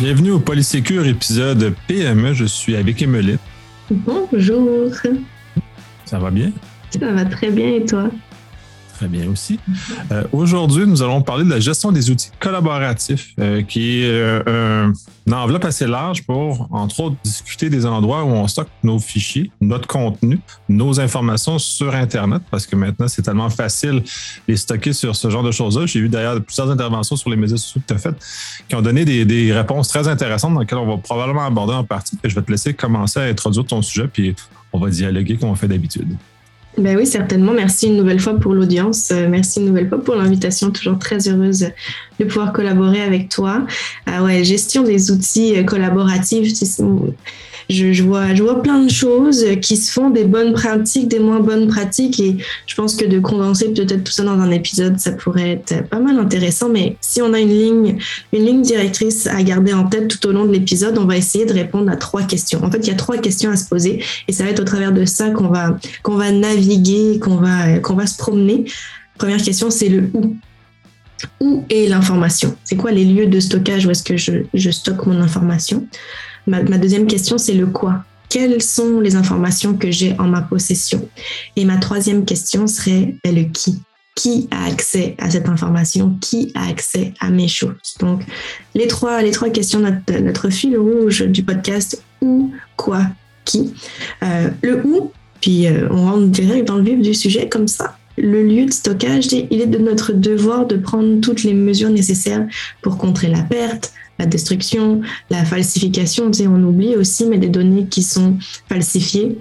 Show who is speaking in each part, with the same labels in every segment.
Speaker 1: Bienvenue au Polysécure épisode PME. Je suis avec Emeline.
Speaker 2: Bonjour.
Speaker 1: Ça va bien?
Speaker 2: Ça va très bien et toi?
Speaker 1: Très bien aussi. Euh, Aujourd'hui, nous allons parler de la gestion des outils collaboratifs, euh, qui est euh, une enveloppe assez large pour, entre autres, discuter des endroits où on stocke nos fichiers, notre contenu, nos informations sur Internet, parce que maintenant, c'est tellement facile de les stocker sur ce genre de choses-là. J'ai eu d'ailleurs plusieurs interventions sur les médias sociaux que tu as faites qui ont donné des, des, réponses très intéressantes dans lesquelles on va probablement aborder en partie. je vais te laisser commencer à introduire ton sujet, puis on va dialoguer comme on fait d'habitude.
Speaker 2: Ben oui, certainement. Merci une nouvelle fois pour l'audience. Euh, merci une nouvelle fois pour l'invitation. Toujours très heureuse de pouvoir collaborer avec toi. Ah ouais, gestion des outils euh, collaboratifs je, vois, je vois plein de choses qui se font, des bonnes pratiques, des moins bonnes pratiques, et je pense que de condenser peut-être tout ça dans un épisode, ça pourrait être pas mal intéressant. Mais si on a une ligne, une ligne directrice à garder en tête tout au long de l'épisode, on va essayer de répondre à trois questions. En fait, il y a trois questions à se poser, et ça va être au travers de ça qu'on va, qu'on va naviguer, qu'on va, qu'on va se promener. Première question, c'est le où où est l'information? C'est quoi les lieux de stockage où est-ce que je, je stocke mon information? Ma, deuxième question, c'est le quoi. Quelles sont les informations que j'ai en ma possession? Et ma troisième question serait ben, le qui. Qui a accès à cette information? Qui a accès à mes choses? Donc, les trois, les trois questions, notre, fil rouge du podcast, où, quoi, qui. Euh, le où, puis euh, on rentre direct dans le vif du sujet comme ça. Le lieu de stockage, il est de notre devoir de prendre toutes les mesures nécessaires pour contrer la perte, la destruction, la falsification. On oublie aussi, mais des données qui sont falsifiées,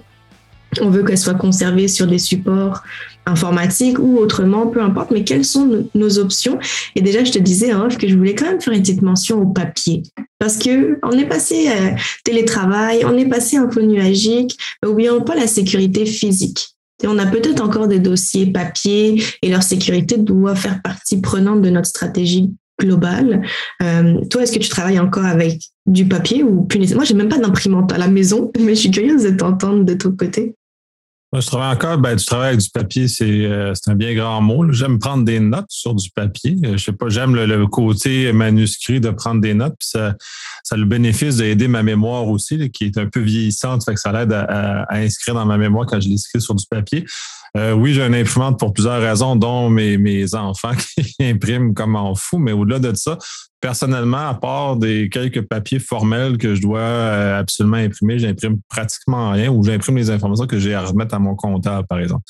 Speaker 2: on veut qu'elles soient conservées sur des supports informatiques ou autrement, peu importe, mais quelles sont nos options? Et déjà, je te disais en que je voulais quand même faire une petite mention au papier. Parce que on est passé à euh, télétravail, on est passé un peu nuagique, oublions pas la sécurité physique. On a peut-être encore des dossiers papier et leur sécurité doit faire partie prenante de notre stratégie global. Euh, toi, est-ce que tu travailles encore avec du papier ou plus Moi, j'ai même pas d'imprimante à la maison, mais je suis curieuse de t'entendre de ton côté.
Speaker 1: Moi, je travaille encore, ben, du travail avec du papier, c'est euh, un bien grand mot. J'aime prendre des notes sur du papier. Euh, je sais pas, j'aime le, côté manuscrit de prendre des notes, puis ça, ça a le bénéfice d'aider ma mémoire aussi, qui est un peu vieillissante, fait que ça l'aide à, à, inscrire dans ma mémoire quand je l'écris sur du papier. Euh, oui, j'ai une imprimante pour plusieurs raisons, dont mes, mes enfants qui impriment comme en fou, mais au-delà de ça, personnellement, à part des quelques papiers formels que je dois euh, absolument imprimer, j'imprime pratiquement rien ou j'imprime les informations que j'ai à remettre à mon comptable, par exemple.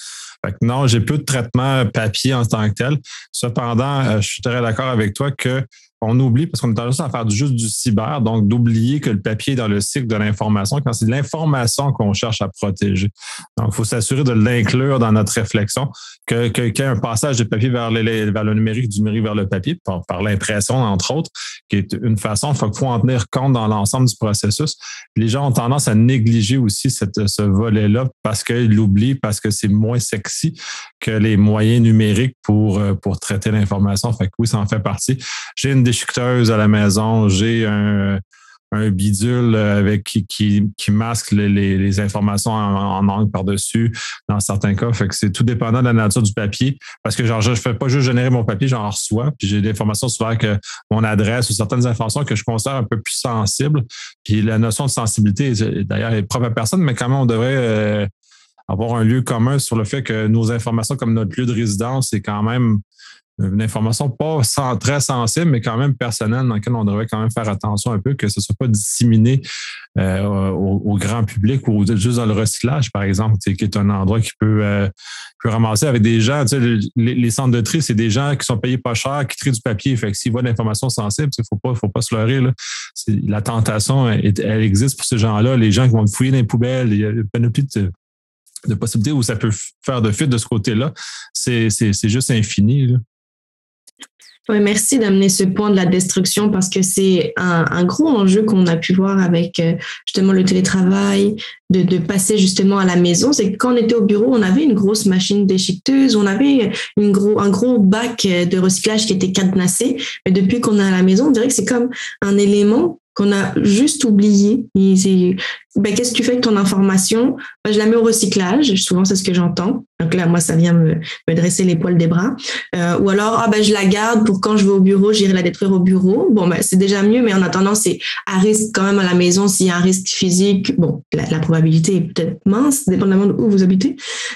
Speaker 1: Fait que non, j'ai peu de traitement papier en tant que tel. Cependant, euh, je suis très d'accord avec toi que on oublie, parce qu'on est tendance à faire juste du cyber, donc d'oublier que le papier est dans le cycle de l'information quand c'est de l'information qu'on cherche à protéger. Donc, il faut s'assurer de l'inclure dans notre réflexion, qu'il y ait un passage de papier vers, vers le numérique, du numérique vers le papier, par, l'impression, entre autres, qui est une façon, il faut, en tenir compte dans l'ensemble du processus. les gens ont tendance à négliger aussi ce volet-là parce qu'ils l'oublient, parce que c'est moins sexy que les moyens numériques pour, euh, pour traiter l'information. Fait que oui, ça en fait partie. J'ai une à la maison, j'ai un, bidule avec qui, qui, masque les, informations en, angle par-dessus dans certains cas. C'est tout dépendant de la nature du papier. Parce que genre, je ne fais pas juste générer mon papier, j'en reçois. Puis j'ai des informations souvent que mon adresse ou certaines informations que je considère un peu plus sensibles. Puis la notion de sensibilité, d'ailleurs, est propre à personne, mais même, on devrait euh, avoir un lieu commun sur le fait que nos informations, comme notre lieu de résidence, c'est quand même une information pas très sensible, mais quand même personnelle, dans laquelle on devrait quand même faire attention un peu, que ce ne soit pas disséminé euh, au, grand public ou juste dans le recyclage, par exemple, qui est un endroit qui peut, euh, ramasser avec des gens. Les, centres de tri, c'est des gens qui sont payés pas cher, qui trient du papier. Fait que s'ils voient de l'information sensible, il ne faut pas, faut pas se leurrer. Là. La tentation, elle, existe pour ces gens-là. Les gens qui vont fouiller dans les poubelles, il y a une panoplie de, de possibilités où ça peut faire de fuite de ce côté-là. C'est juste infini.
Speaker 2: Oui, merci d'amener ce point de la destruction parce que c'est un, gros enjeu qu'on a pu voir avec euh, justement le télétravail, de, passer justement à la maison. C'est que quand on était au bureau, on avait une grosse machine déchiqueteuse, on avait une gros, un gros bac de recyclage qui était cadenassé. Mais depuis qu'on est à la maison, on dirait que c'est comme un élément qu'on a juste oublié. Ben, qu'est-ce que tu fais avec ton information? Ben, Je la mets au recyclage. Souvent, c'est ce que j'entends. Donc là, moi, ça vient me, me dresser les poils des bras. Euh, ou alors, ah, ben, je la garde pour quand je vais au bureau, j'irai la détruire au bureau. Bon, ben, c'est déjà mieux, mais en attendant, c'est à risque quand même à la maison. S'il y a un risque physique, bon, la, probabilité est peut-être mince, dépendamment de où vous habitez.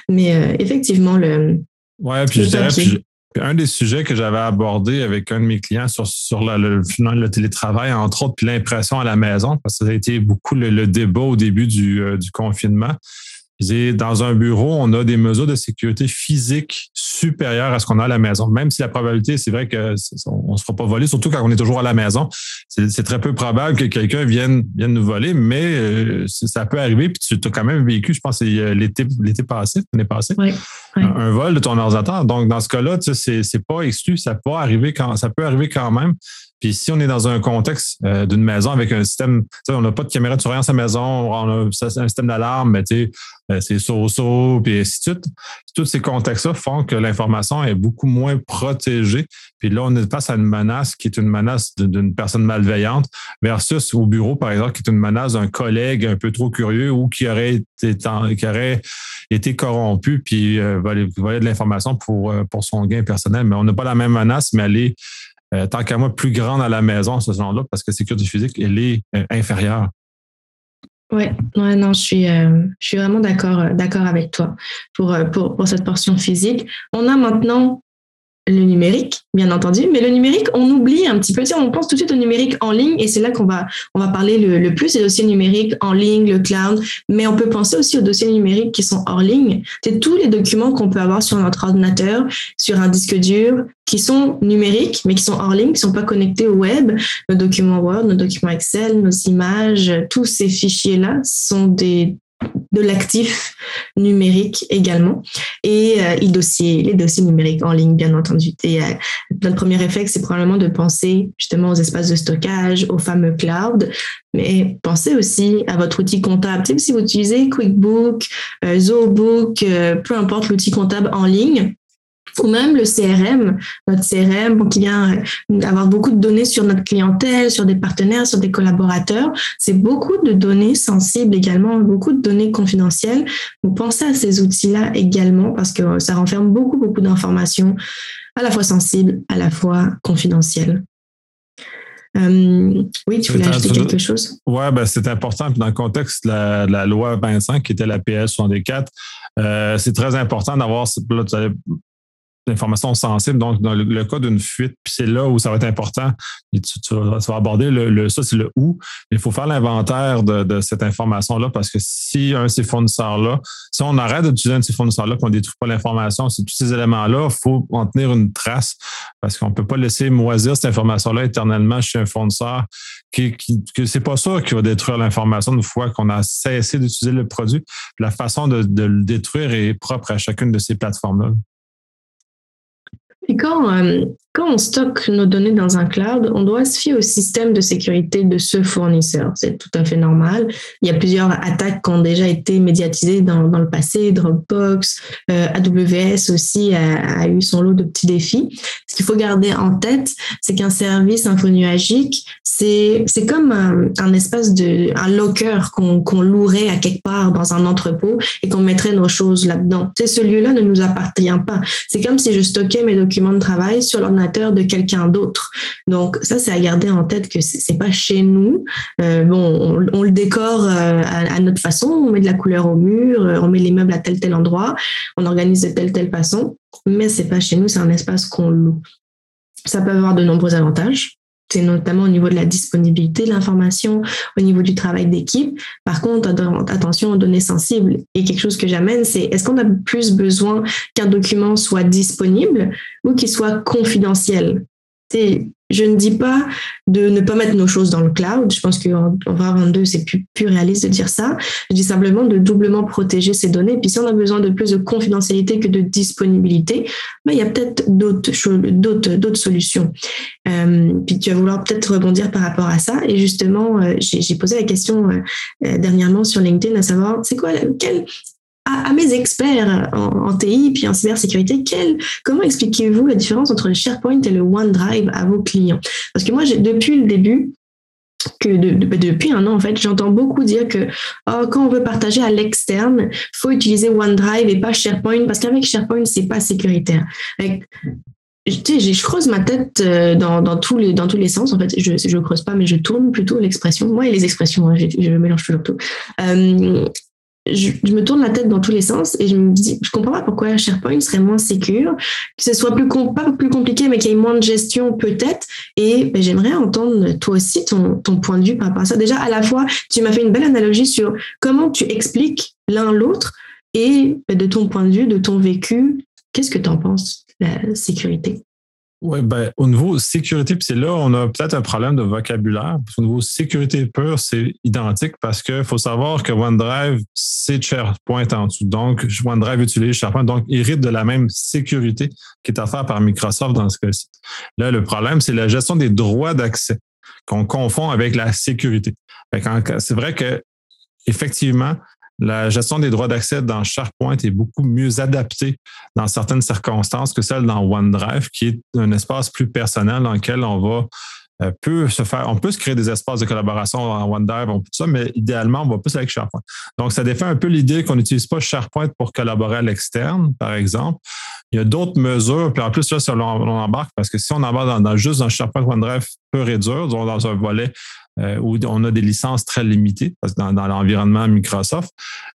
Speaker 2: Mais euh, effectivement, le.
Speaker 1: Ouais, puis je dirais, un des sujets que j'avais abordé avec un de mes clients sur, sur le, télétravail, entre autres, puis l'impression à la maison, parce que ça a été beaucoup le, débat au début du, euh, du confinement dans un bureau, on a des mesures de sécurité physique supérieures à ce qu'on a à la maison. Même si la probabilité, c'est vrai qu'on ne se fera pas voler, surtout quand on est toujours à la maison. C'est très peu probable que quelqu'un vienne, vienne nous voler, mais euh, ça peut arriver. Puis tu as quand même vécu, je pense, c'est euh, l'été passé, l'année passée, Un, vol de ton ordinateur. Donc, dans ce cas-là, c'est pas exclu. Ça peut arriver quand ça peut arriver quand même. Puis si on est dans un contexte euh, d'une maison avec un système, on n'a pas de caméra de surveillance à la maison, on a un système d'alarme, mais sais, euh, c'est so-so, puis ainsi de suite. Tous ces contextes-là font que l'information est beaucoup moins protégée. Puis là, on est face à une menace qui est une menace d'une personne malveillante versus au bureau, par exemple, qui est une menace d'un collègue un peu trop curieux ou qui aurait été, corrompu puis euh, voler, de l'information pour, pour son gain personnel. Mais on n'a pas la même menace, mais elle est euh, tant qu'à moi, plus grande à la maison, ce genre-là, parce que sécurité physique, elle est euh, inférieure.
Speaker 2: Oui, ouais, non, je suis, euh, je suis vraiment d'accord, avec toi pour, pour, pour cette portion physique. On a maintenant le numérique, bien entendu, mais le numérique, on oublie un petit peu. on pense tout de suite au numérique en ligne et c'est là qu'on va, on va parler le, plus des dossiers numériques en ligne, le cloud, mais on peut penser aussi aux dossiers numériques qui sont hors ligne. C'est tous les documents qu'on peut avoir sur notre ordinateur, sur un disque dur, qui sont numériques, mais qui sont hors ligne, qui sont pas connectés au web. Nos documents Word, nos documents Excel, nos images, tous ces fichiers-là sont des de l'actif numérique également et euh, les dossiers, les dossiers numériques en ligne, bien entendu. Et, euh, notre premier réflexe, c'est probablement de penser justement aux espaces de stockage, aux fameux clouds, mais pensez aussi à votre outil comptable. si vous utilisez QuickBook, euh, ZoBook, peu importe l'outil comptable en ligne, ou même le CRM, notre CRM qui vient euh, avoir beaucoup de données sur notre clientèle, sur des partenaires, sur des collaborateurs. C'est beaucoup de données sensibles également, beaucoup de données confidentielles. Donc pensez à ces outils-là également parce que ça renferme beaucoup, beaucoup d'informations à la fois sensibles, à la fois confidentielles. Euh, oui, tu voulais ajouter quelque chose?
Speaker 1: Oui, ben, c'est important. dans le contexte de la, loi 25, qui était la PS 64, euh, c'est très important d'avoir, d'informations sensibles. Donc, dans le, cas d'une fuite, puis c'est là où ça va être important. Et tu, vas, aborder le, ça, c'est le où. Il faut faire l'inventaire de, cette information-là parce que si un de ces fournisseurs-là, si on arrête d'utiliser un de ces fournisseurs-là, qu'on ne détruit pas l'information, c'est tous ces éléments-là, il faut en tenir une trace parce qu'on ne peut pas laisser moisir cette information-là éternellement chez un fournisseur qui, qui que c'est pas ça qui va détruire l'information une fois qu'on a cessé d'utiliser le produit. La façon de le détruire est propre à chacune de ces plateformes-là.
Speaker 2: Et quand, euh, quand on stocke nos données dans un cloud, on doit se fier au système de sécurité de ce fournisseur. C'est tout à fait normal. Il y a plusieurs attaques qui ont déjà été médiatisées dans, dans le passé. Dropbox, euh, AWS aussi a, a, eu son lot de petits défis. Qu'il faut garder en tête, c'est qu'un service infonuagique, c'est c'est comme un, un, espace de un locker qu'on qu'on louerait à quelque part dans un entrepôt et qu'on mettrait nos choses là-dedans. Ce lieu-là ne nous appartient pas. C'est comme si je stockais mes documents de travail sur l'ordinateur de quelqu'un d'autre. Donc ça, c'est à garder en tête que c'est pas chez nous. Euh, bon, on, le décore euh, à, notre façon, on met de la couleur au mur, euh, on met les meubles à tel tel endroit, on organise de telle telle façon, mais c'est pas chez nous, c'est un espace qu'on loue. Ça peut avoir de nombreux avantages. C'est notamment au niveau de la disponibilité de l'information, au niveau du travail d'équipe. Par contre, attention aux données sensibles. Et quelque chose que j'amène, c'est est-ce qu'on a plus besoin qu'un document soit disponible ou qu'il soit confidentiel? Je ne dis pas de ne pas mettre nos choses dans le cloud. Je pense qu'en 2022, c'est plus, plus réaliste de dire ça. Je dis simplement de doublement protéger ces données. Puis si on a besoin de plus de confidentialité que de disponibilité, ben, il y a peut-être d'autres, solutions. Euh, puis tu vas vouloir peut-être rebondir par rapport à ça. Et justement, euh, j'ai, posé la question euh, dernièrement sur LinkedIn à savoir, c'est quoi, quel, à, mes experts en, TI puis en cybersécurité, quel, comment expliquez-vous la différence entre le SharePoint et le OneDrive à vos clients? Parce que moi, depuis le début, ben, depuis un an, en fait, j'entends beaucoup dire que oh, quand on veut partager à l'externe, faut utiliser OneDrive et pas SharePoint parce qu'avec SharePoint, c'est pas sécuritaire. je, creuse ma tête euh, dans, tous les, dans tous les sens. En fait, je ne creuse pas, mais je tourne plutôt l'expression. Moi et les expressions, hein, je, mélange toujours tout. Euh, je, me tourne la tête dans tous les sens et je me dis, je comprends pas pourquoi SharePoint serait moins sécure, que ce soit plus pas plus compliqué, mais qu'il y ait moins de gestion peut-être. Et ben, j'aimerais entendre toi aussi ton, point de vue par rapport à ça. Déjà, à la fois, tu m'as fait une belle analogie sur comment tu expliques l'un l'autre et ben, de ton point de vue, de ton vécu, qu'est-ce que tu en penses, la sécurité?
Speaker 1: Oui, ben, au niveau sécurité, puis c'est là on a peut-être un problème de vocabulaire. Au niveau sécurité pure, c'est identique parce qu'il faut savoir que OneDrive, c'est SharePoint en dessous. Donc, OneDrive utilise SharePoint, donc hérite de la même sécurité qui est offerte par Microsoft dans ce cas-ci. Là, le problème, c'est la gestion des droits d'accès qu'on confond avec la sécurité. C'est vrai que effectivement, la gestion des droits d'accès dans SharePoint est beaucoup mieux adaptée dans certaines circonstances que celle dans OneDrive, qui est un espace plus personnel dans lequel on va euh, peut se faire, on peut se créer des espaces de collaboration en OneDrive, on peut tout ça, mais idéalement, on va plus avec SharePoint. Donc, ça défait un peu l'idée qu'on n'utilise pas SharePoint pour collaborer à l'externe, par exemple. Il y a d'autres mesures, puis en plus, là, on, embarque, parce que si on embarque dans, juste dans SharePoint OneDrive pur et dur, dans un volet euh, où on a des licences très limitées parce que dans, l'environnement Microsoft.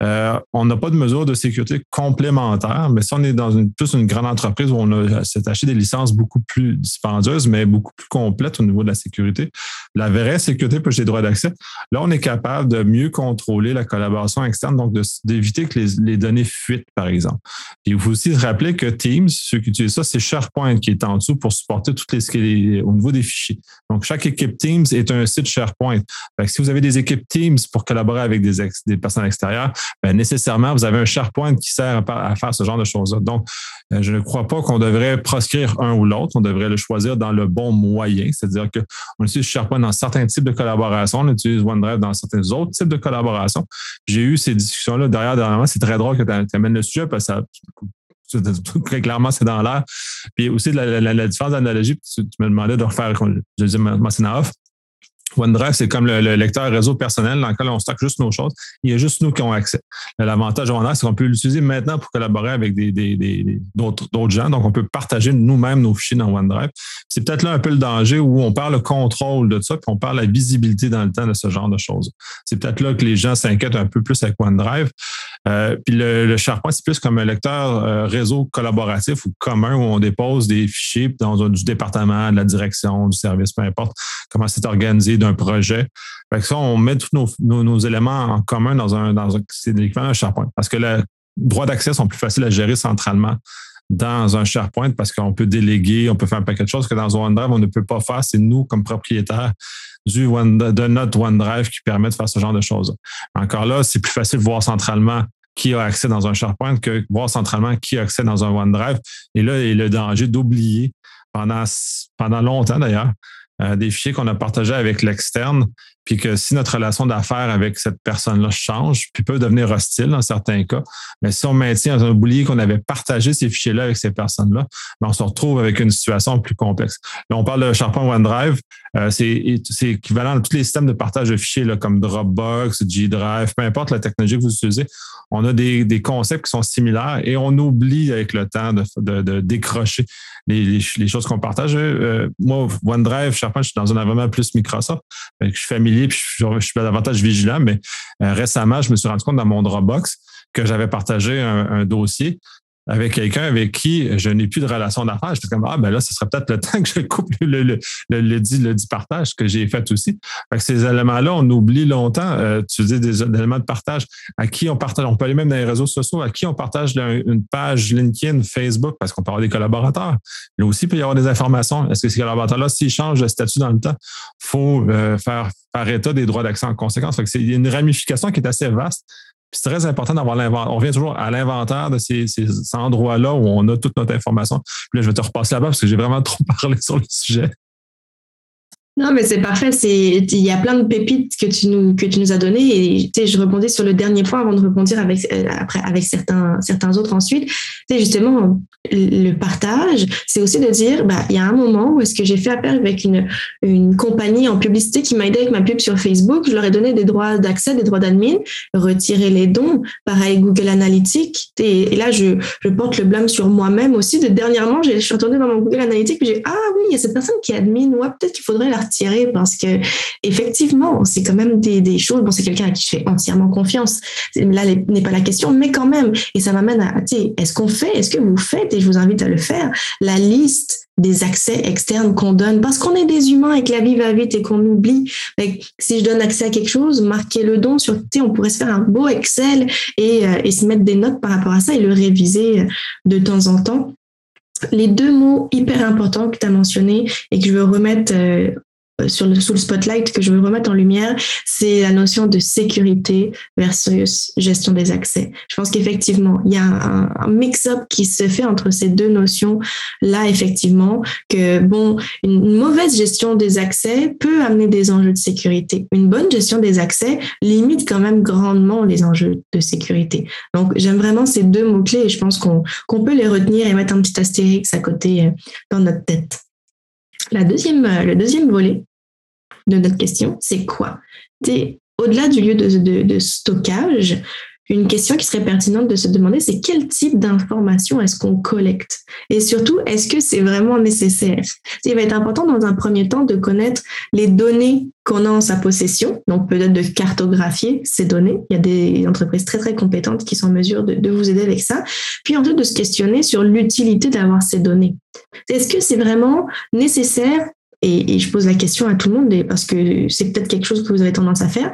Speaker 1: Euh, on n'a pas de mesures de sécurité complémentaires, mais si on est dans une, plus une grande entreprise où on a acheté des licences beaucoup plus dispendieuses, mais beaucoup plus complètes au niveau de la sécurité, la vraie sécurité pour les droits d'accès, là, on est capable de mieux contrôler la collaboration externe, donc d'éviter que les, données fuitent, par exemple. il faut aussi se rappeler que Teams, ceux qui utilisent ça, c'est SharePoint qui est en dessous pour supporter toutes les, au niveau des fichiers. Donc, chaque équipe Teams est un site SharePoint si vous avez des équipes Teams pour collaborer avec des, personnes extérieures, ben, nécessairement, vous avez un SharePoint qui sert à, faire ce genre de choses-là. Donc, euh, je ne crois pas qu'on devrait proscrire un ou l'autre. On devrait le choisir dans le bon moyen. C'est-à-dire qu'on utilise SharePoint dans certains types de collaboration, on utilise OneDrive dans certains autres types de collaboration. J'ai eu ces discussions-là derrière, dernièrement. C'est très drôle que tu amènes le sujet parce que ça, très clairement, c'est dans l'air. Puis aussi, la, différence d'analogie, tu, me demandais de refaire, je disais, c'est off. OneDrive, c'est comme le, lecteur réseau personnel dans lequel on stocke juste nos choses. Il y a juste nous qui avons accès. L'avantage de OneDrive, c'est qu'on peut l'utiliser maintenant pour collaborer avec des, d'autres, gens. Donc, on peut partager nous-mêmes nos fichiers dans OneDrive. C'est peut-être là un peu le danger où on parle le contrôle de ça, puis on parle la visibilité dans le temps de ce genre de choses. C'est peut-être là que les gens s'inquiètent un peu plus avec OneDrive. Euh, puis le, SharePoint, c'est plus comme un lecteur euh, réseau collaboratif ou commun où on dépose des fichiers dans un, du département, de la direction, du service, peu importe comment c'est organisé d'un projet. Fait que ça, on met tous nos, éléments en commun dans un, dans un c'est SharePoint. Parce que les droits d'accès sont plus faciles à gérer centralement dans un SharePoint parce qu'on peut déléguer, on peut faire un paquet de choses que dans OneDrive, on ne peut pas faire. C'est nous, comme propriétaires du One, de notre OneDrive qui permet de faire ce genre de choses. Encore là, c'est plus facile de voir centralement qui a accès dans un SharePoint que voir centralement qui a accès dans un OneDrive. Et là, il y a le danger d'oublier pendant, pendant longtemps d'ailleurs, des fichiers qu'on a partagés avec l'externe, puis que si notre relation d'affaires avec cette personne-là change, puis peut devenir hostile dans certains cas, mais si on maintient un oublié qu'on avait partagé ces fichiers-là avec ces personnes-là, ben, on se retrouve avec une situation plus complexe. Là, on parle de SharePoint OneDrive, euh, c'est équivalent à tous les systèmes de partage de fichiers là, comme Dropbox, G Drive, peu importe la technologie que vous utilisez. On a des, des concepts qui sont similaires et on oublie avec le temps de, de, de décrocher les, les, choses qu'on partage. Euh, moi, OneDrive, SharePoint, je suis dans un environnement plus Microsoft. je suis familier puis je, suis davantage vigilant, mais euh, récemment, je me suis rendu compte dans mon Dropbox que j'avais partagé un dossier avec quelqu'un avec qui je n'ai plus de relation d'affaires. J'étais comme, ah, ben là, ce serait peut-être le temps que je coupe le, le, le, dit, le dit partage que j'ai fait aussi. Fait ces éléments-là, on oublie longtemps. Euh, tu dis des, éléments de partage. À qui on partage? On peut aller même dans les réseaux sociaux. À qui on partage une page LinkedIn, Facebook, parce qu'on peut avoir des collaborateurs. Là aussi, il peut y avoir des informations. Est-ce que ces collaborateurs-là, s'ils changent de statut dans le temps, faut euh, faire par état des droits d'accès en conséquence? Fait que c'est une ramification qui est assez vaste c'est très important d'avoir l'inventaire. On revient toujours à l'inventaire de ces, endroits-là où on a toute notre information. Puis là, je vais te repasser là-bas parce que j'ai vraiment trop parlé sur le sujet.
Speaker 2: Non, mais c'est parfait. C'est, il y a plein de pépites que tu nous, que tu nous as données. Et, je rebondis sur le dernier point avant de rebondir avec, euh, après, avec certains, certains autres ensuite. Sais, justement, le partage, c'est aussi de dire, bah, il y a un moment où est-ce que j'ai fait appel avec une, une compagnie en publicité qui m'a aidé avec ma pub sur Facebook. Je leur ai donné des droits d'accès, des droits d'admin, retirer les dons. Pareil, Google Analytics. Et, là, je, je porte le blâme sur moi-même aussi. De dernièrement, je suis retournée dans mon Google Analytics j'ai, ah oui, il y a cette personne qui est admin. Ouais, peut-être qu'il faudrait la tirer parce que effectivement, c'est quand même des, choses. Bon, c'est quelqu'un à qui je fais entièrement confiance. Là n'est pas la question, mais quand même. Et ça m'amène à, est-ce qu'on fait, est-ce que vous faites, et je vous invite à le faire, la liste des accès externes qu'on donne parce qu'on est des humains et que la vie va vite et qu'on oublie. si je donne accès à quelque chose, marquer le don sur, on pourrait se faire un beau Excel et, euh, et se mettre des notes par rapport à ça et le réviser de temps en temps les deux mots hyper importants que tu as mentionnés et que je veux remettre euh, euh, sur le, sous le spotlight que je veux remettre en lumière, c'est la notion de sécurité versus gestion des accès. Je pense qu'effectivement, il y a un, mix-up qui se fait entre ces deux notions-là, effectivement, que bon, une, mauvaise gestion des accès peut amener des enjeux de sécurité. Une bonne gestion des accès limite quand même grandement les enjeux de sécurité. Donc, j'aime vraiment ces deux mots-clés et je pense qu'on qu'on peut les retenir et mettre un petit astérix à côté euh, dans notre tête. La deuxième, euh, le deuxième volet, de notre question, c'est quoi? Au-delà du lieu de, stockage, une question qui serait pertinente de se demander, c'est quel type d'informations est-ce qu'on collecte? Et surtout, est-ce que c'est vraiment nécessaire? Il va être important dans un premier temps de connaître les données qu'on a en sa possession, donc peut-être de cartographier ces données. Il y a des entreprises très très compétentes qui sont en mesure de, de vous aider avec ça. Puis ensuite de se questionner sur l'utilité d'avoir ces données. Est-ce que c'est vraiment nécessaire et, je pose la question à tout le monde parce que c'est peut-être quelque chose que vous avez tendance à faire.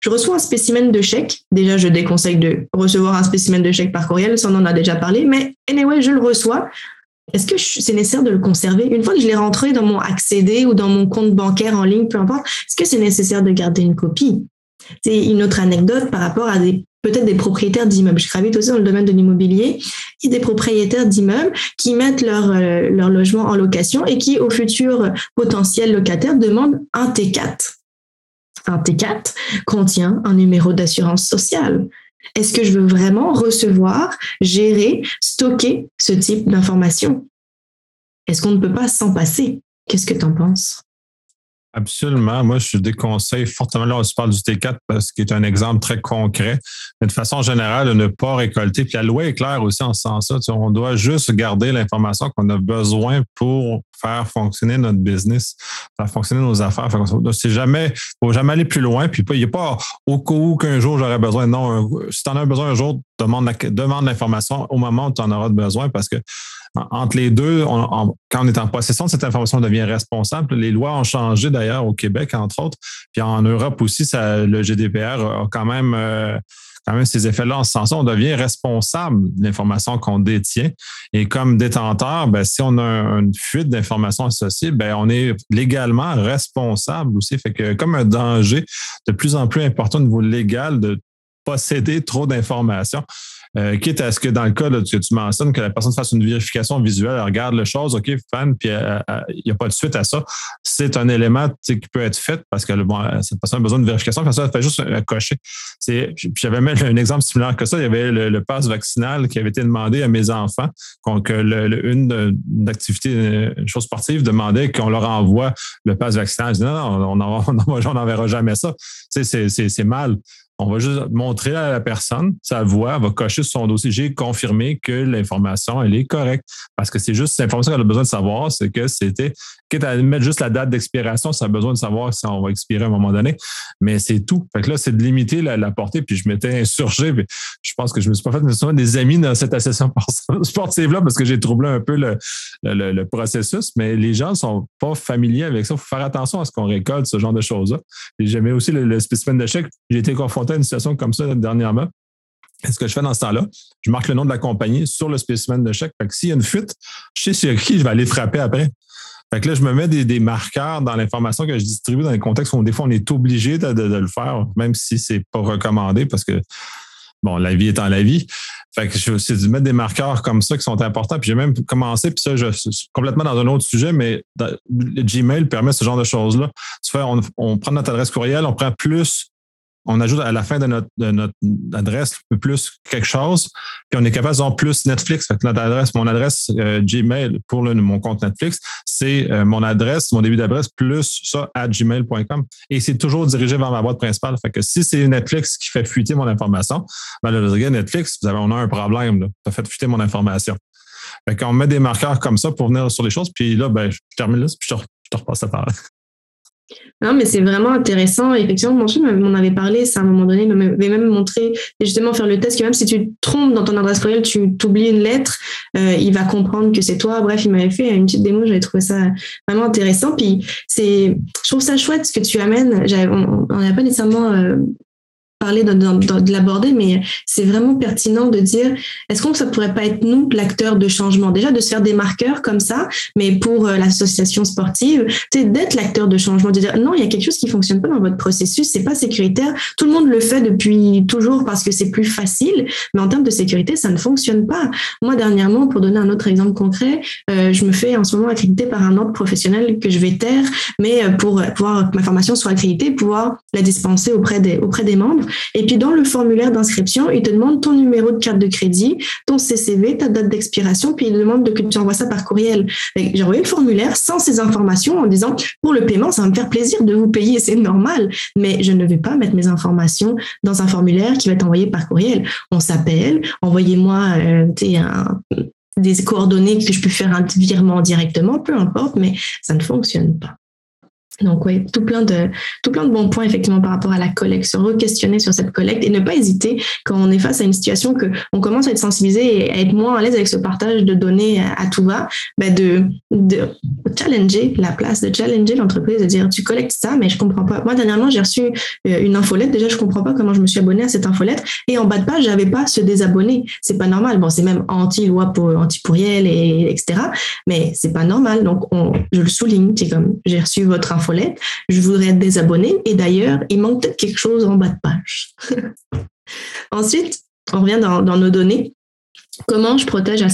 Speaker 2: Je reçois un spécimen de chèque. Déjà, je déconseille de recevoir un spécimen de chèque par courriel, ça on en a déjà parlé, mais anyway, je le reçois. Est-ce que c'est nécessaire de le conserver? Une fois que je l'ai rentré dans mon accédé ou dans mon compte bancaire en ligne, peu importe, est-ce que c'est nécessaire de garder une copie? C'est une autre anecdote par rapport à des peut-être des propriétaires d'immeubles. Je gravite aussi dans le domaine de l'immobilier et des propriétaires d'immeubles qui mettent leur, euh, leur logement en location et qui, au futur potentiel locataire, demandent un T4. Un T4 contient un numéro d'assurance sociale. Est-ce que je veux vraiment recevoir, gérer, stocker ce type d'informations? Est-ce qu'on ne peut pas s'en passer? Qu'est-ce que tu en penses?
Speaker 1: Absolument. Moi, je déconseille fortement, là, on se parle du T4 parce qu'il est un exemple très concret, mais de façon générale, de ne pas récolter. Puis la loi est claire aussi en ce sens-là. on doit juste garder l'information qu'on a besoin pour faire fonctionner notre business, faire fonctionner nos affaires. C'est jamais, faut jamais aller plus loin. Puis il n'y a pas au cas où qu'un jour j'aurais besoin. Non, si tu en as besoin un jour, demande, demande l'information au moment où tu en auras besoin parce que entre les deux, quand on est en possession de cette information, on devient responsable. Les lois ont changé d'ailleurs au Québec, entre autres. Puis en Europe aussi, ça, le GDPR a quand même, euh, quand même ces effets-là en ce sens. On devient responsable de l'information qu'on détient. Et comme détenteur, ben, si on a une fuite d'informations associées, ben, on est légalement responsable aussi. Fait que comme un danger de plus en plus important au niveau légal de posséder trop d'informations. Euh, quitte à ce que dans le cas là, que tu mentionnes, que la personne fasse une vérification visuelle, elle regarde le chose, OK, fan, puis euh, euh, il n'y a pas de suite à ça. C'est un élément qui peut être fait parce que cette personne a besoin de vérification, parce ça, elle fait juste cocher. Puis j'avais même un exemple similaire que ça. Il y avait le, passe vaccinal qui avait été demandé à mes enfants, que le, une, activité, une chose sportive demandait qu'on leur envoie le passe vaccinal. Je dis non, non, on n'enverra jamais ça. C'est mal. On va juste montrer à la personne sa voix, elle va cocher sur son dossier. J'ai confirmé que l'information, elle est correcte. Parce que c'est juste l'information qu'elle a besoin de savoir, c'est que c'était, quitte à mettre juste la date d'expiration, ça a besoin de savoir si on va expirer à un moment donné. Mais c'est tout. Fait que là, c'est de limiter la, portée. Puis je m'étais insurgé. je pense que je me suis pas fait des amis dans cette association sportive-là parce que j'ai troublé un peu le, le, processus. Mais les gens ne sont pas familiers avec ça. Il faut faire attention à ce qu'on récolte, ce genre de choses-là. J'aimais aussi le, le spécimen de chèque. J'ai été confronté une situation comme ça dernièrement. ce que je fais dans ce temps-là, je marque le nom de la compagnie sur le spécimen de chèque. Fait que s'il y a une fuite, je sais sur qui je vais aller frapper après. Fait que là, je me mets des, marqueurs dans l'information que je distribue dans les contextes où des fois on est obligé de, le faire, même si c'est pas recommandé parce que bon, la vie étant la vie. Fait que je vais aussi mettre des marqueurs comme ça qui sont importants. Puis j'ai même commencé, puis ça, je suis complètement dans un autre sujet, mais le Gmail permet ce genre de choses-là. On, on prend notre adresse courriel, on prend plus on ajoute à la fin de notre, de notre adresse plus quelque chose, puis on est capable de plus Netflix. Fait notre adresse, mon adresse euh, Gmail pour mon compte Netflix, c'est euh, mon adresse, mon début d'adresse plus ça à gmail.com. Et c'est toujours dirigé vers ma boîte principale. Fait que si c'est Netflix qui fait fuiter mon information, ben le Netflix, vous avez, on a un problème. Là. Ça fait fuiter mon information. Fait qu'on met des marqueurs comme ça pour venir sur les choses, puis là, ben, je termine là, puis je je te repasse la parole.
Speaker 2: Non, mais c'est vraiment intéressant. Effectivement, mon chef m'en avait parlé, ça à un moment donné, il m'avait même montré, justement faire le test, que même si tu te trompes dans ton adresse courriel, tu t'oublies une lettre, euh, il va comprendre que c'est toi. Bref, il m'avait fait une petite démo, j'avais trouvé ça vraiment intéressant. Puis je trouve ça chouette ce que tu amènes. On n'a pas nécessairement euh, parler de, de, l'aborder, mais c'est vraiment pertinent de dire est-ce qu'on ça pourrait pas être nous l'acteur de changement? Déjà de se faire des marqueurs comme ça, mais pour euh, l'association sportive, c'est d'être l'acteur de changement, de dire non, il y a quelque chose qui fonctionne pas dans votre processus, c'est pas sécuritaire. Tout le monde le fait depuis toujours parce que c'est plus facile, mais en termes de sécurité, ça ne fonctionne pas. Moi, dernièrement, pour donner un autre exemple concret, euh, je me fais en ce moment accréditer par un ordre professionnel que je vais taire, mais euh, pour pouvoir que ma formation soit accréditée, pouvoir la dispenser auprès des auprès des membres. Et puis dans le formulaire d'inscription, il te demande ton numéro de carte de crédit, ton CCV, ta date d'expiration, puis il demande que tu envoies ça par courriel. J'ai envoyé le formulaire sans ces informations en disant pour le paiement, ça va me faire plaisir de vous payer, c'est normal, mais je ne vais pas mettre mes informations dans un formulaire qui va être envoyé par courriel. On s'appelle, envoyez-moi euh, des coordonnées que je peux faire un virement directement, peu importe, mais ça ne fonctionne pas. Donc oui, tout plein de tout plein de bons points effectivement par rapport à la collecte, se re-questionner sur cette collecte et ne pas hésiter quand on est face à une situation que on commence à être sensibilisé et à être moins à l'aise avec ce partage de données à, tout va, ben de, de challenger la place, de challenger l'entreprise, de dire tu collectes ça mais je comprends pas. Moi dernièrement j'ai reçu euh, une infolette, déjà je comprends pas comment je me suis abonné à cette infolette et en bas de page j'avais pas se désabonner, c'est pas normal. Bon c'est même anti loi anti pourriel et etc. Mais c'est pas normal donc on, je le souligne, c'est comme j'ai reçu votre je voudrais être désabonné. Et d'ailleurs, il manque peut-être quelque chose en bas de page. Ensuite, on revient dans, nos données comment je protège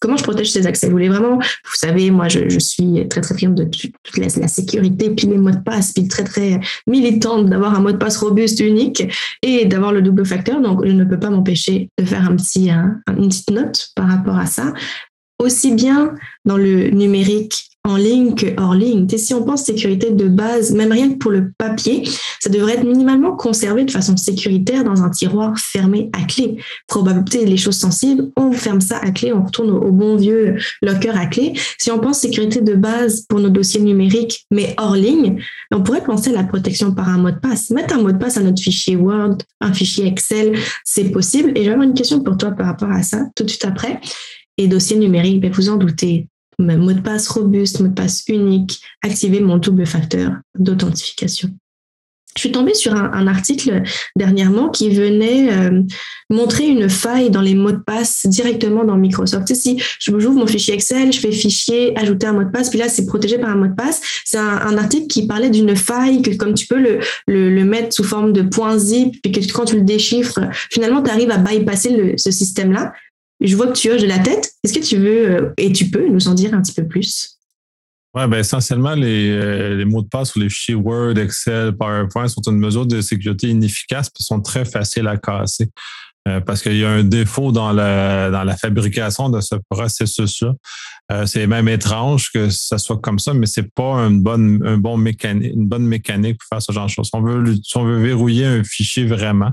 Speaker 2: comment je protège ces accès? Vous voulez vraiment, vous savez, moi, je, suis très, très friande de toute la, sécurité, puis les mots de passe, puis très, très militante d'avoir un mot de passe robuste, unique et d'avoir le double facteur. Donc, je ne peux pas m'empêcher de faire un petit, une petite note par rapport à ça. Aussi bien dans le numérique en ligne que hors ligne. Si on pense sécurité de base, même rien que pour le papier, ça devrait être minimalement conservé de façon sécuritaire dans un tiroir fermé à clé. Probabilité les choses sensibles, on ferme ça à clé, on retourne au, bon vieux locker à clé. Si on pense sécurité de base pour nos dossiers numériques, mais hors ligne, on pourrait penser à la protection par un mot de passe. Mettre un mot de passe à notre fichier Word, un fichier Excel, c'est possible. Et j'avais une question pour toi par rapport à ça tout de suite après. Et dossier numérique, ben vous en doutez, mot de passe robuste, mot de passe unique, activer mon double facteur d'authentification. Je suis tombée sur un, article dernièrement qui venait euh, montrer une faille dans les mots de passe directement dans Microsoft. si j'ouvre mon fichier Excel, je fais fichier, ajouter un mot de passe, puis là, c'est protégé par un mot de passe. C'est un, article qui parlait d'une faille que comme tu peux le, le, mettre sous forme de point zip, puis que quand tu le déchiffres, finalement, tu arrives à bypasser ce système-là. Je vois que tu hoches de la tête. Est-ce que tu veux euh, et tu peux nous en dire un petit peu plus?
Speaker 1: Oui, ben essentiellement, les, euh, les, mots de passe ou les fichiers Word, Excel, PowerPoint sont une mesure de sécurité inefficace et sont très faciles à casser. Euh, parce qu'il y a un défaut dans la, dans la fabrication de ce processus-là. c'est même étrange que ça soit comme ça, mais c'est pas une bonne, un bon mécanique, une bonne mécanique pour faire ce genre de choses. Si on veut, si on veut verrouiller un fichier vraiment,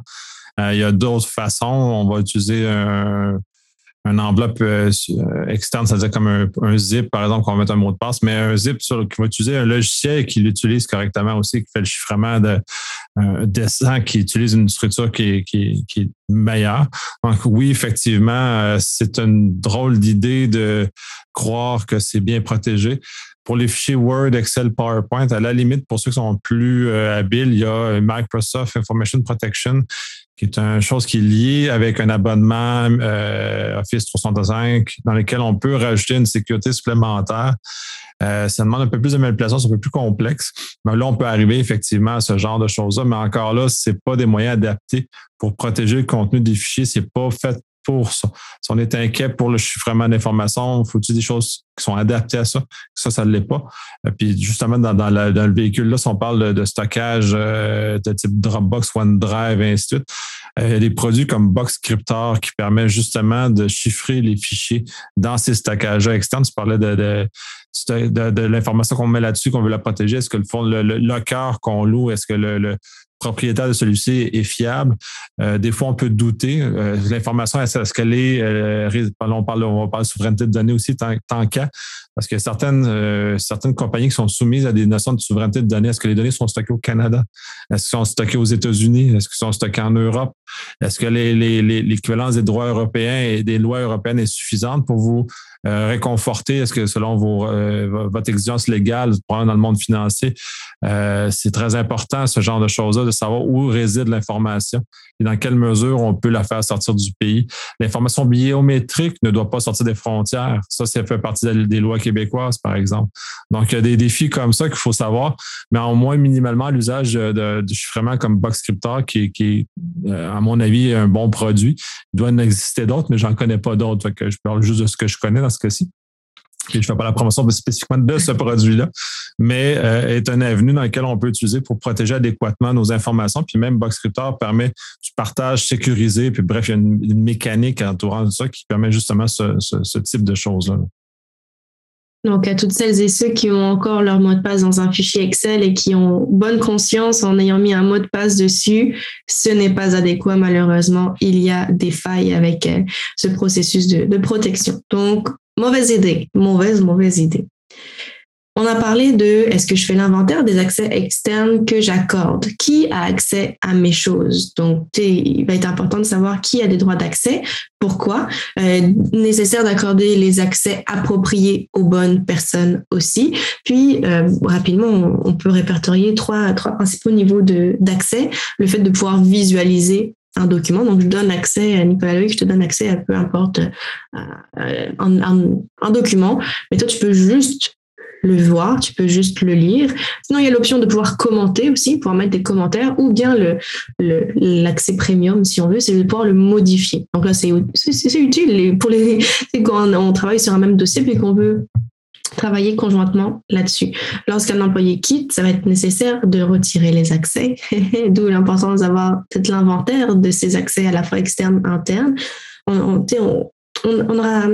Speaker 1: il y a d'autres façons. On va utiliser un, un enveloppe euh, euh, externe, c'est-à-dire comme un, zip, par exemple, qu'on va mettre un mot de passe, mais un zip sur, qui va utiliser un logiciel qui l'utilise correctement aussi, qui fait le chiffrement de euh, qui utilise une structure qui, qui, qui est meilleure. Donc oui, effectivement, euh, c'est une drôle d'idée de croire que c'est bien protégé. Pour les fichiers Word, Excel, PowerPoint, à la limite, pour ceux qui sont plus habiles, il y a Microsoft Information Protection qui est une chose qui est liée avec un abonnement euh, Office 365 dans lequel on peut rajouter une sécurité supplémentaire Euh, ça demande un peu plus de manipulation, c'est un peu plus complexe. Mais là, on peut arriver effectivement à ce genre de choses-là. Mais encore là, c'est pas des moyens adaptés pour protéger le contenu des fichiers. C'est pas fait pour ça. Si on est inquiet pour le chiffrement d'informations, il faut utiliser des choses qui sont adaptées à ça? Ça, ça ne l'est pas. Euh, puis justement, dans, le véhicule, là, si on parle de, stockage euh, de type Dropbox, OneDrive, et ainsi de suite, il y a des produits comme BoxCryptor qui permettent justement de chiffrer les fichiers dans ces stockages externes. Tu parlais de, de, de, l'information qu'on met là-dessus, qu'on veut la protéger. Est-ce que le fond, le, le locker qu'on loue, est-ce que le, propriétaire de celui-ci est fiable. Euh, des fois, on peut douter. Euh, l'information, est-ce qu'elle est, euh, on parle, on de souveraineté de données aussi, tant, qu'à, parce que certaines, certaines compagnies qui sont soumises à des notions de souveraineté de données, est-ce que les données sont stockées au Canada? Est-ce qu'elles sont stockées aux États-Unis? Est-ce qu'elles sont stockées en Europe? Est-ce que l'équivalence des droits européens et des lois européennes est suffisante pour vous euh, réconforter? Est-ce que selon vos, euh, votre exigence légale, dans le monde financier, euh, c'est très important ce genre de choses-là, de savoir où réside l'information et dans quelle mesure on peut la faire sortir du pays? L'information biométrique ne doit pas sortir des frontières. Ça, ça fait partie des lois québécoises, par exemple. Donc, il y a des défis comme ça qu'il faut savoir, mais au moins minimalement l'usage de, de, chiffrement comme BoxCryptor, qui, qui est, à mon avis, un bon produit. Il doit en exister d'autres, mais j'en connais pas d'autres. Je parle juste de ce que je connais dans ce cas-ci. je ne fais pas la promotion spécifiquement de ce produit-là, mais euh, est un avenue dans lequel on peut utiliser pour protéger adéquatement nos informations. Puis même BoxCryptor permet du partage sécurisé. Puis bref, il y a une, mécanique entourant ça qui permet justement ce, type de choses-là.
Speaker 2: Donc, à toutes celles et ceux qui ont encore leur mot de passe dans un fichier Excel et qui ont bonne conscience en ayant mis un mot de passe dessus, ce n'est pas adéquat malheureusement. Il y a des failles avec euh, ce processus de, de protection. Donc, mauvaise idée, mauvaise, mauvaise idée. On a parlé de est-ce que je fais l'inventaire des accès externes que j'accorde? Qui a accès à mes choses? Donc, il va être important de savoir qui a des droits d'accès, pourquoi. Euh, nécessaire d'accorder les accès appropriés aux bonnes personnes aussi. Puis, euh, rapidement, on, peut répertorier trois, trois principaux niveaux d'accès. Le fait de pouvoir visualiser un document. Donc, je donne accès à Nicolas Loïc, je te donne accès à peu importe euh, un, document. Mais toi, tu peux juste le voir, tu peux juste le lire. Sinon, il y a l'option de pouvoir commenter aussi, pouvoir mettre des commentaires, ou bien le l'accès premium, si on veut, c'est de pouvoir le modifier. Donc là, c'est utile pour les quand on, travaille sur un même dossier puis qu'on veut travailler conjointement là-dessus. Lorsqu'un employé quitte, ça va être nécessaire de retirer les accès, d'où l'importance d'avoir peut-être l'inventaire de ces accès à la fois externes, internes. On, on, aura,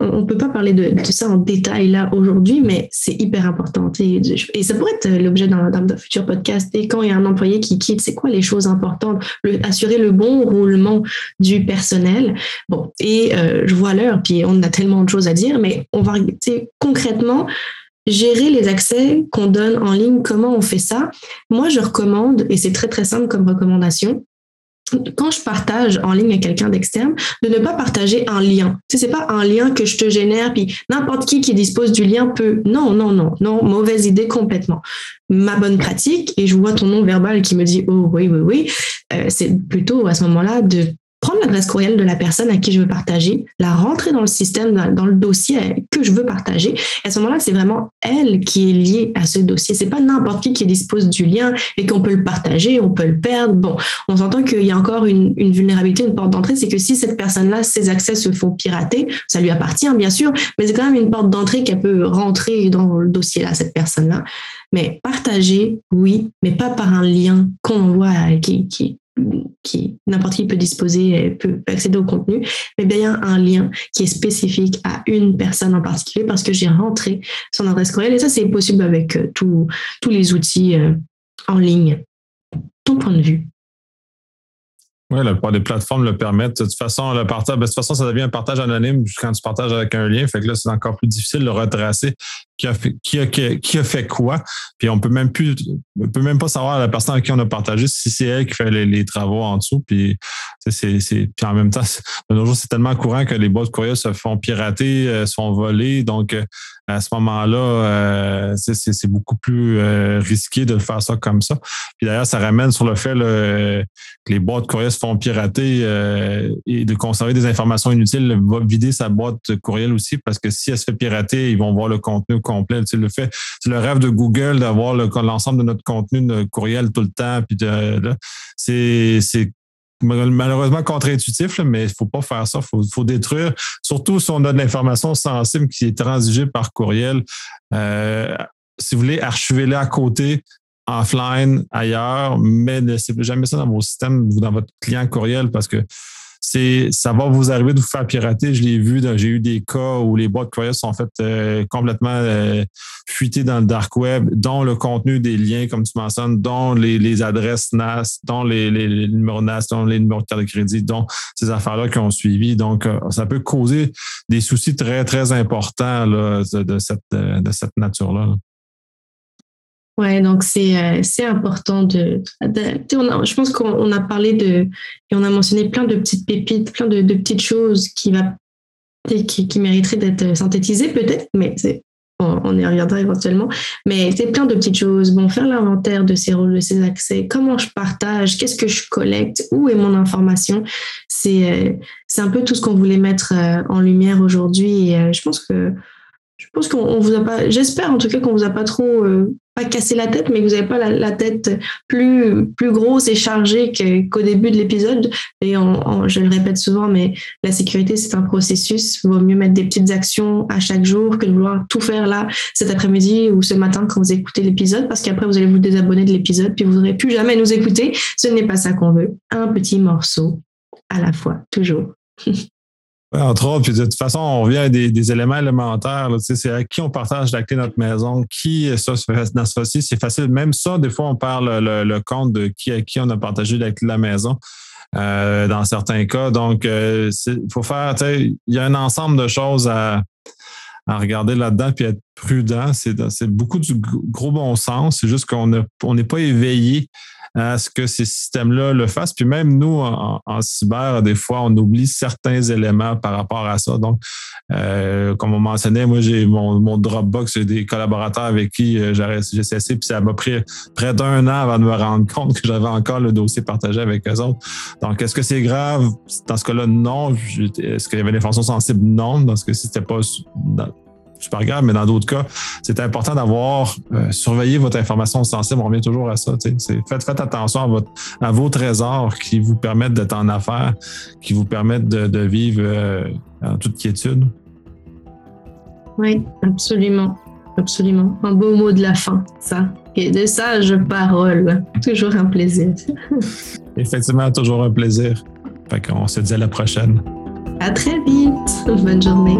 Speaker 2: on peut pas parler de, ça en détail là aujourd'hui, mais c'est hyper important. Et, ça pourrait être l'objet d'un futur podcast. Et quand il y a un employé qui quitte, c'est quoi les choses importantes? Assurer le bon roulement du personnel. Bon, et euh, je vois l'heure, puis on a tellement de choses à dire, mais on va concrètement gérer les accès qu'on donne en ligne, comment on fait ça? Moi, je recommande, et c'est très très simple comme recommandation, quand je partage en ligne à quelqu'un d'externe, de ne pas partager un lien. Ce n'est pas un lien que je te génère, puis n'importe qui qui dispose du lien peut. Non, non, non, non, mauvaise idée complètement. Ma bonne pratique, et je vois ton nom verbal qui me dit oh oui, oui, oui, euh, c'est plutôt à ce moment-là de prendre l'adresse courriel de la personne à qui je veux partager, la rentrer dans le système, dans, le dossier que je veux partager. Et à ce moment-là, c'est vraiment elle qui est liée à ce dossier. C'est pas n'importe qui qui dispose du lien et qu'on peut le partager, on peut le perdre. Bon, on s'entend qu'il y a encore une, vulnérabilité, une porte d'entrée, c'est que si cette personne-là, ses accès se font pirater, ça lui appartient bien sûr, mais c'est quand même une porte d'entrée qu'elle peut rentrer dans le dossier là, cette personne-là. Mais partager, oui, mais pas par un lien qu'on envoie qui, qui, qui n'importe qui peut disposer, peut accéder au contenu, mais bien un lien qui est spécifique à une personne en particulier parce que j'ai rentré son adresse courriel et ça c'est possible avec euh, tous les outils euh, en ligne. Ton point de vue
Speaker 1: oui, la plupart des plateformes le permettent. De toute façon, le partage, ben, de toute façon, ça devient un partage anonyme quand tu partages avec un lien. Fait que là, c'est encore plus difficile de retracer qui a fait, qui a, qui a fait quoi. Puis on peut même plus, on peut même pas savoir la personne avec qui on a partagé si c'est elle qui fait les, travaux en dessous. Puis, c'est, c'est, puis en même temps, de nos jours, c'est tellement courant que les boîtes courriel se font pirater, euh, se font voler. Donc, euh, à ce moment-là, euh, c'est beaucoup plus euh, risqué de faire ça comme ça. Puis d'ailleurs, ça ramène sur le fait que les boîtes courriel se font pirater euh, et de conserver des informations inutiles, va vider sa boîte courriel aussi parce que si elle se fait pirater, ils vont voir le contenu complet. le fait, c'est le rêve de Google d'avoir l'ensemble de notre contenu de courriel tout le temps. Puis c'est malheureusement contre-intuitif, mais il faut pas faire ça. Il faut, détruire, surtout si on a de l'information sensible qui est transigée par courriel. Euh, si vous voulez, archivez-la à côté, offline, ailleurs, mais ne laissez jamais ça dans vos systèmes ou dans votre client courriel parce que c'est ça va vous arriver de vous faire pirater. Je l'ai vu, j'ai eu des cas où les boîtes courriels sont faites euh, complètement euh, fuitées dans le dark web, dont le contenu des liens, comme tu mentionnes, dont les, adresses NAS, dont les, numéros NAS, dont les numéros de carte de crédit, dont ces affaires-là qui ont suivi. Donc, euh, ça peut causer des soucis très, très importants de, cette, de cette nature-là. là
Speaker 2: Ouais, donc c'est euh, important de, je pense qu'on a parlé de et on a mentionné plein de petites pépites, plein de, petites choses qui va qui, mériteraient d'être synthétisées peut-être, mais on, y reviendra éventuellement. Mais c'est plein de petites choses. Bon, faire l'inventaire de ces rôles, de ces accès, comment je partage, qu'est-ce que je collecte, où est mon information. C'est euh, c'est un peu tout ce qu'on voulait mettre euh, en lumière aujourd'hui. Et je pense que je pense qu'on vous a pas, j'espère en tout cas qu'on vous a pas trop, euh, pas cassé la tête, mais que vous n'avez pas la, tête plus, plus grosse et chargée qu'au début de l'épisode. Et je le répète souvent, mais la sécurité, c'est un processus. Il vaut mieux mettre des petites actions à chaque jour que de vouloir tout faire là, cet après-midi ou ce matin quand vous écoutez l'épisode, parce qu'après, vous allez vous désabonner de l'épisode, puis vous n'aurez plus jamais nous écouter. Ce n'est pas ça qu'on veut. Un petit morceau à la fois, toujours.
Speaker 1: entre autres, puis de toute façon, on revient à des, éléments élémentaires. C'est à qui on partage la clé de notre maison, qui, ça, dans ce cas-ci, c'est facile. Même ça, des fois, on parle le, compte de qui à qui on a partagé la clé de la maison. Euh, dans certains cas. Donc, euh, il faut faire, il y a un ensemble de choses à, à regarder là-dedans puis être prudent. C'est beaucoup du gros bon sens. C'est juste qu'on n'est pas éveillé à ce que ces systèmes-là le fassent. Puis même nous, en, cyber, des fois, on oublie certains éléments par rapport à ça. Donc, euh, comme on mentionnait, moi, j'ai mon, mon Dropbox, j'ai des collaborateurs avec qui euh, j'ai cessé, puis ça m'a pris près d'un an avant de me rendre compte que j'avais encore le dossier partagé avec eux autres. Donc, est-ce que c'est grave? Dans ce cas-là, non. Est-ce qu'il y avait des fonctions sensibles? Non. Dans ce cas-ci, c'était pas super grave, mais dans d'autres cas, c'est important d'avoir euh, surveillé votre information sensible. On revient toujours à ça. Faites, faites attention à, votre, à vos trésors qui vous permettent d'être en affaires, qui vous permettent de, vivre euh, en toute quiétude.
Speaker 2: Oui, absolument. Absolument. Un beau mot de la fin, ça. Et de sages paroles. Toujours un plaisir.
Speaker 1: Effectivement, toujours un plaisir. Fait qu'on se dit à la prochaine.
Speaker 2: À très vite. Bonne journée.